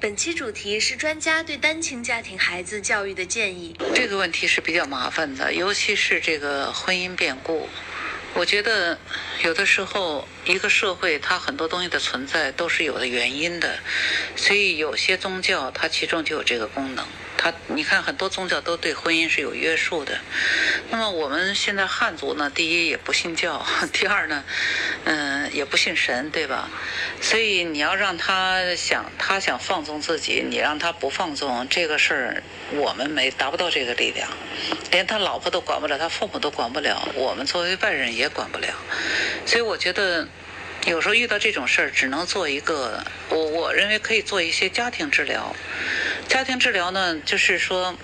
本期主题是专家对单亲家庭孩子教育的建议。这个问题是比较麻烦的，尤其是这个婚姻变故。我觉得有的时候一个社会它很多东西的存在都是有的原因的，所以有些宗教它其中就有这个功能。它你看很多宗教都对婚姻是有约束的。那么我们现在汉族呢，第一也不信教，第二呢，嗯，也不信神，对吧？所以你要让他想他想放纵自己，你让他不放纵这个事儿，我们没达不到这个力量，连他老婆都管不了，他父母都管不了，我们作为外人也管不了。所以我觉得。有时候遇到这种事儿，只能做一个，我我认为可以做一些家庭治疗。家庭治疗呢，就是说，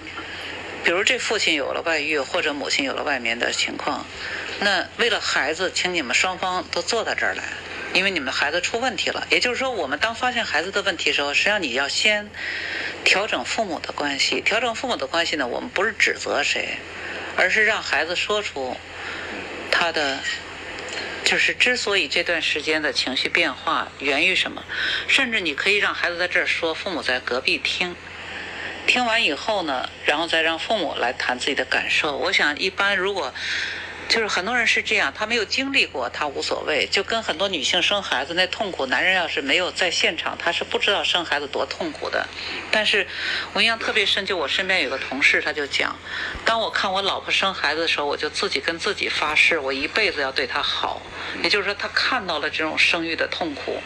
比如这父亲有了外遇，或者母亲有了外面的情况，那为了孩子，请你们双方都坐到这儿来，因为你们的孩子出问题了。也就是说，我们当发现孩子的问题的时候，实际上你要先调整父母的关系。调整父母的关系呢，我们不是指责谁，而是让孩子说出他的。就是之所以这段时间的情绪变化源于什么，甚至你可以让孩子在这儿说，父母在隔壁听，听完以后呢，然后再让父母来谈自己的感受。我想一般如果。就是很多人是这样，他没有经历过，他无所谓。就跟很多女性生孩子那痛苦，男人要是没有在现场，他是不知道生孩子多痛苦的。但是我印象特别深，就我身边有个同事，他就讲，当我看我老婆生孩子的时候，我就自己跟自己发誓，我一辈子要对她好。也就是说，他看到了这种生育的痛苦，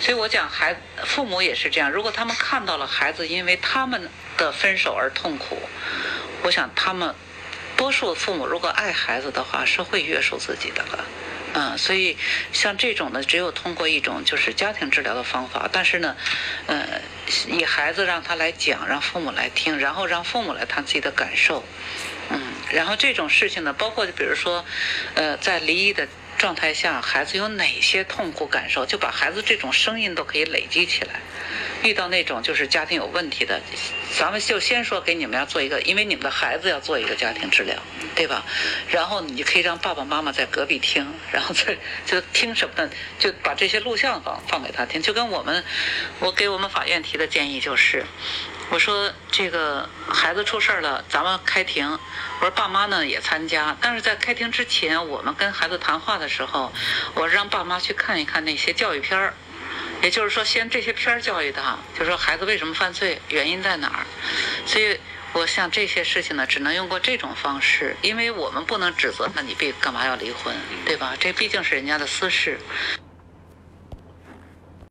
所以我讲，孩父母也是这样。如果他们看到了孩子因为他们的分手而痛苦，我想他们。多数父母如果爱孩子的话，是会约束自己的了，嗯，所以像这种呢，只有通过一种就是家庭治疗的方法，但是呢，嗯，以孩子让他来讲，让父母来听，然后让父母来谈自己的感受，嗯，然后这种事情呢，包括就比如说，呃，在离异的状态下，孩子有哪些痛苦感受，就把孩子这种声音都可以累积起来。遇到那种就是家庭有问题的，咱们就先说给你们要做一个，因为你们的孩子要做一个家庭治疗，对吧？然后你可以让爸爸妈妈在隔壁听，然后再就听什么呢？就把这些录像放放给他听。就跟我们，我给我们法院提的建议就是，我说这个孩子出事儿了，咱们开庭，我说爸妈呢也参加，但是在开庭之前，我们跟孩子谈话的时候，我让爸妈去看一看那些教育片儿。也就是说，先这些片儿教育他，就说孩子为什么犯罪，原因在哪儿。所以，我想这些事情呢，只能用过这种方式，因为我们不能指责他，你必干嘛要离婚，对吧？这毕竟是人家的私事。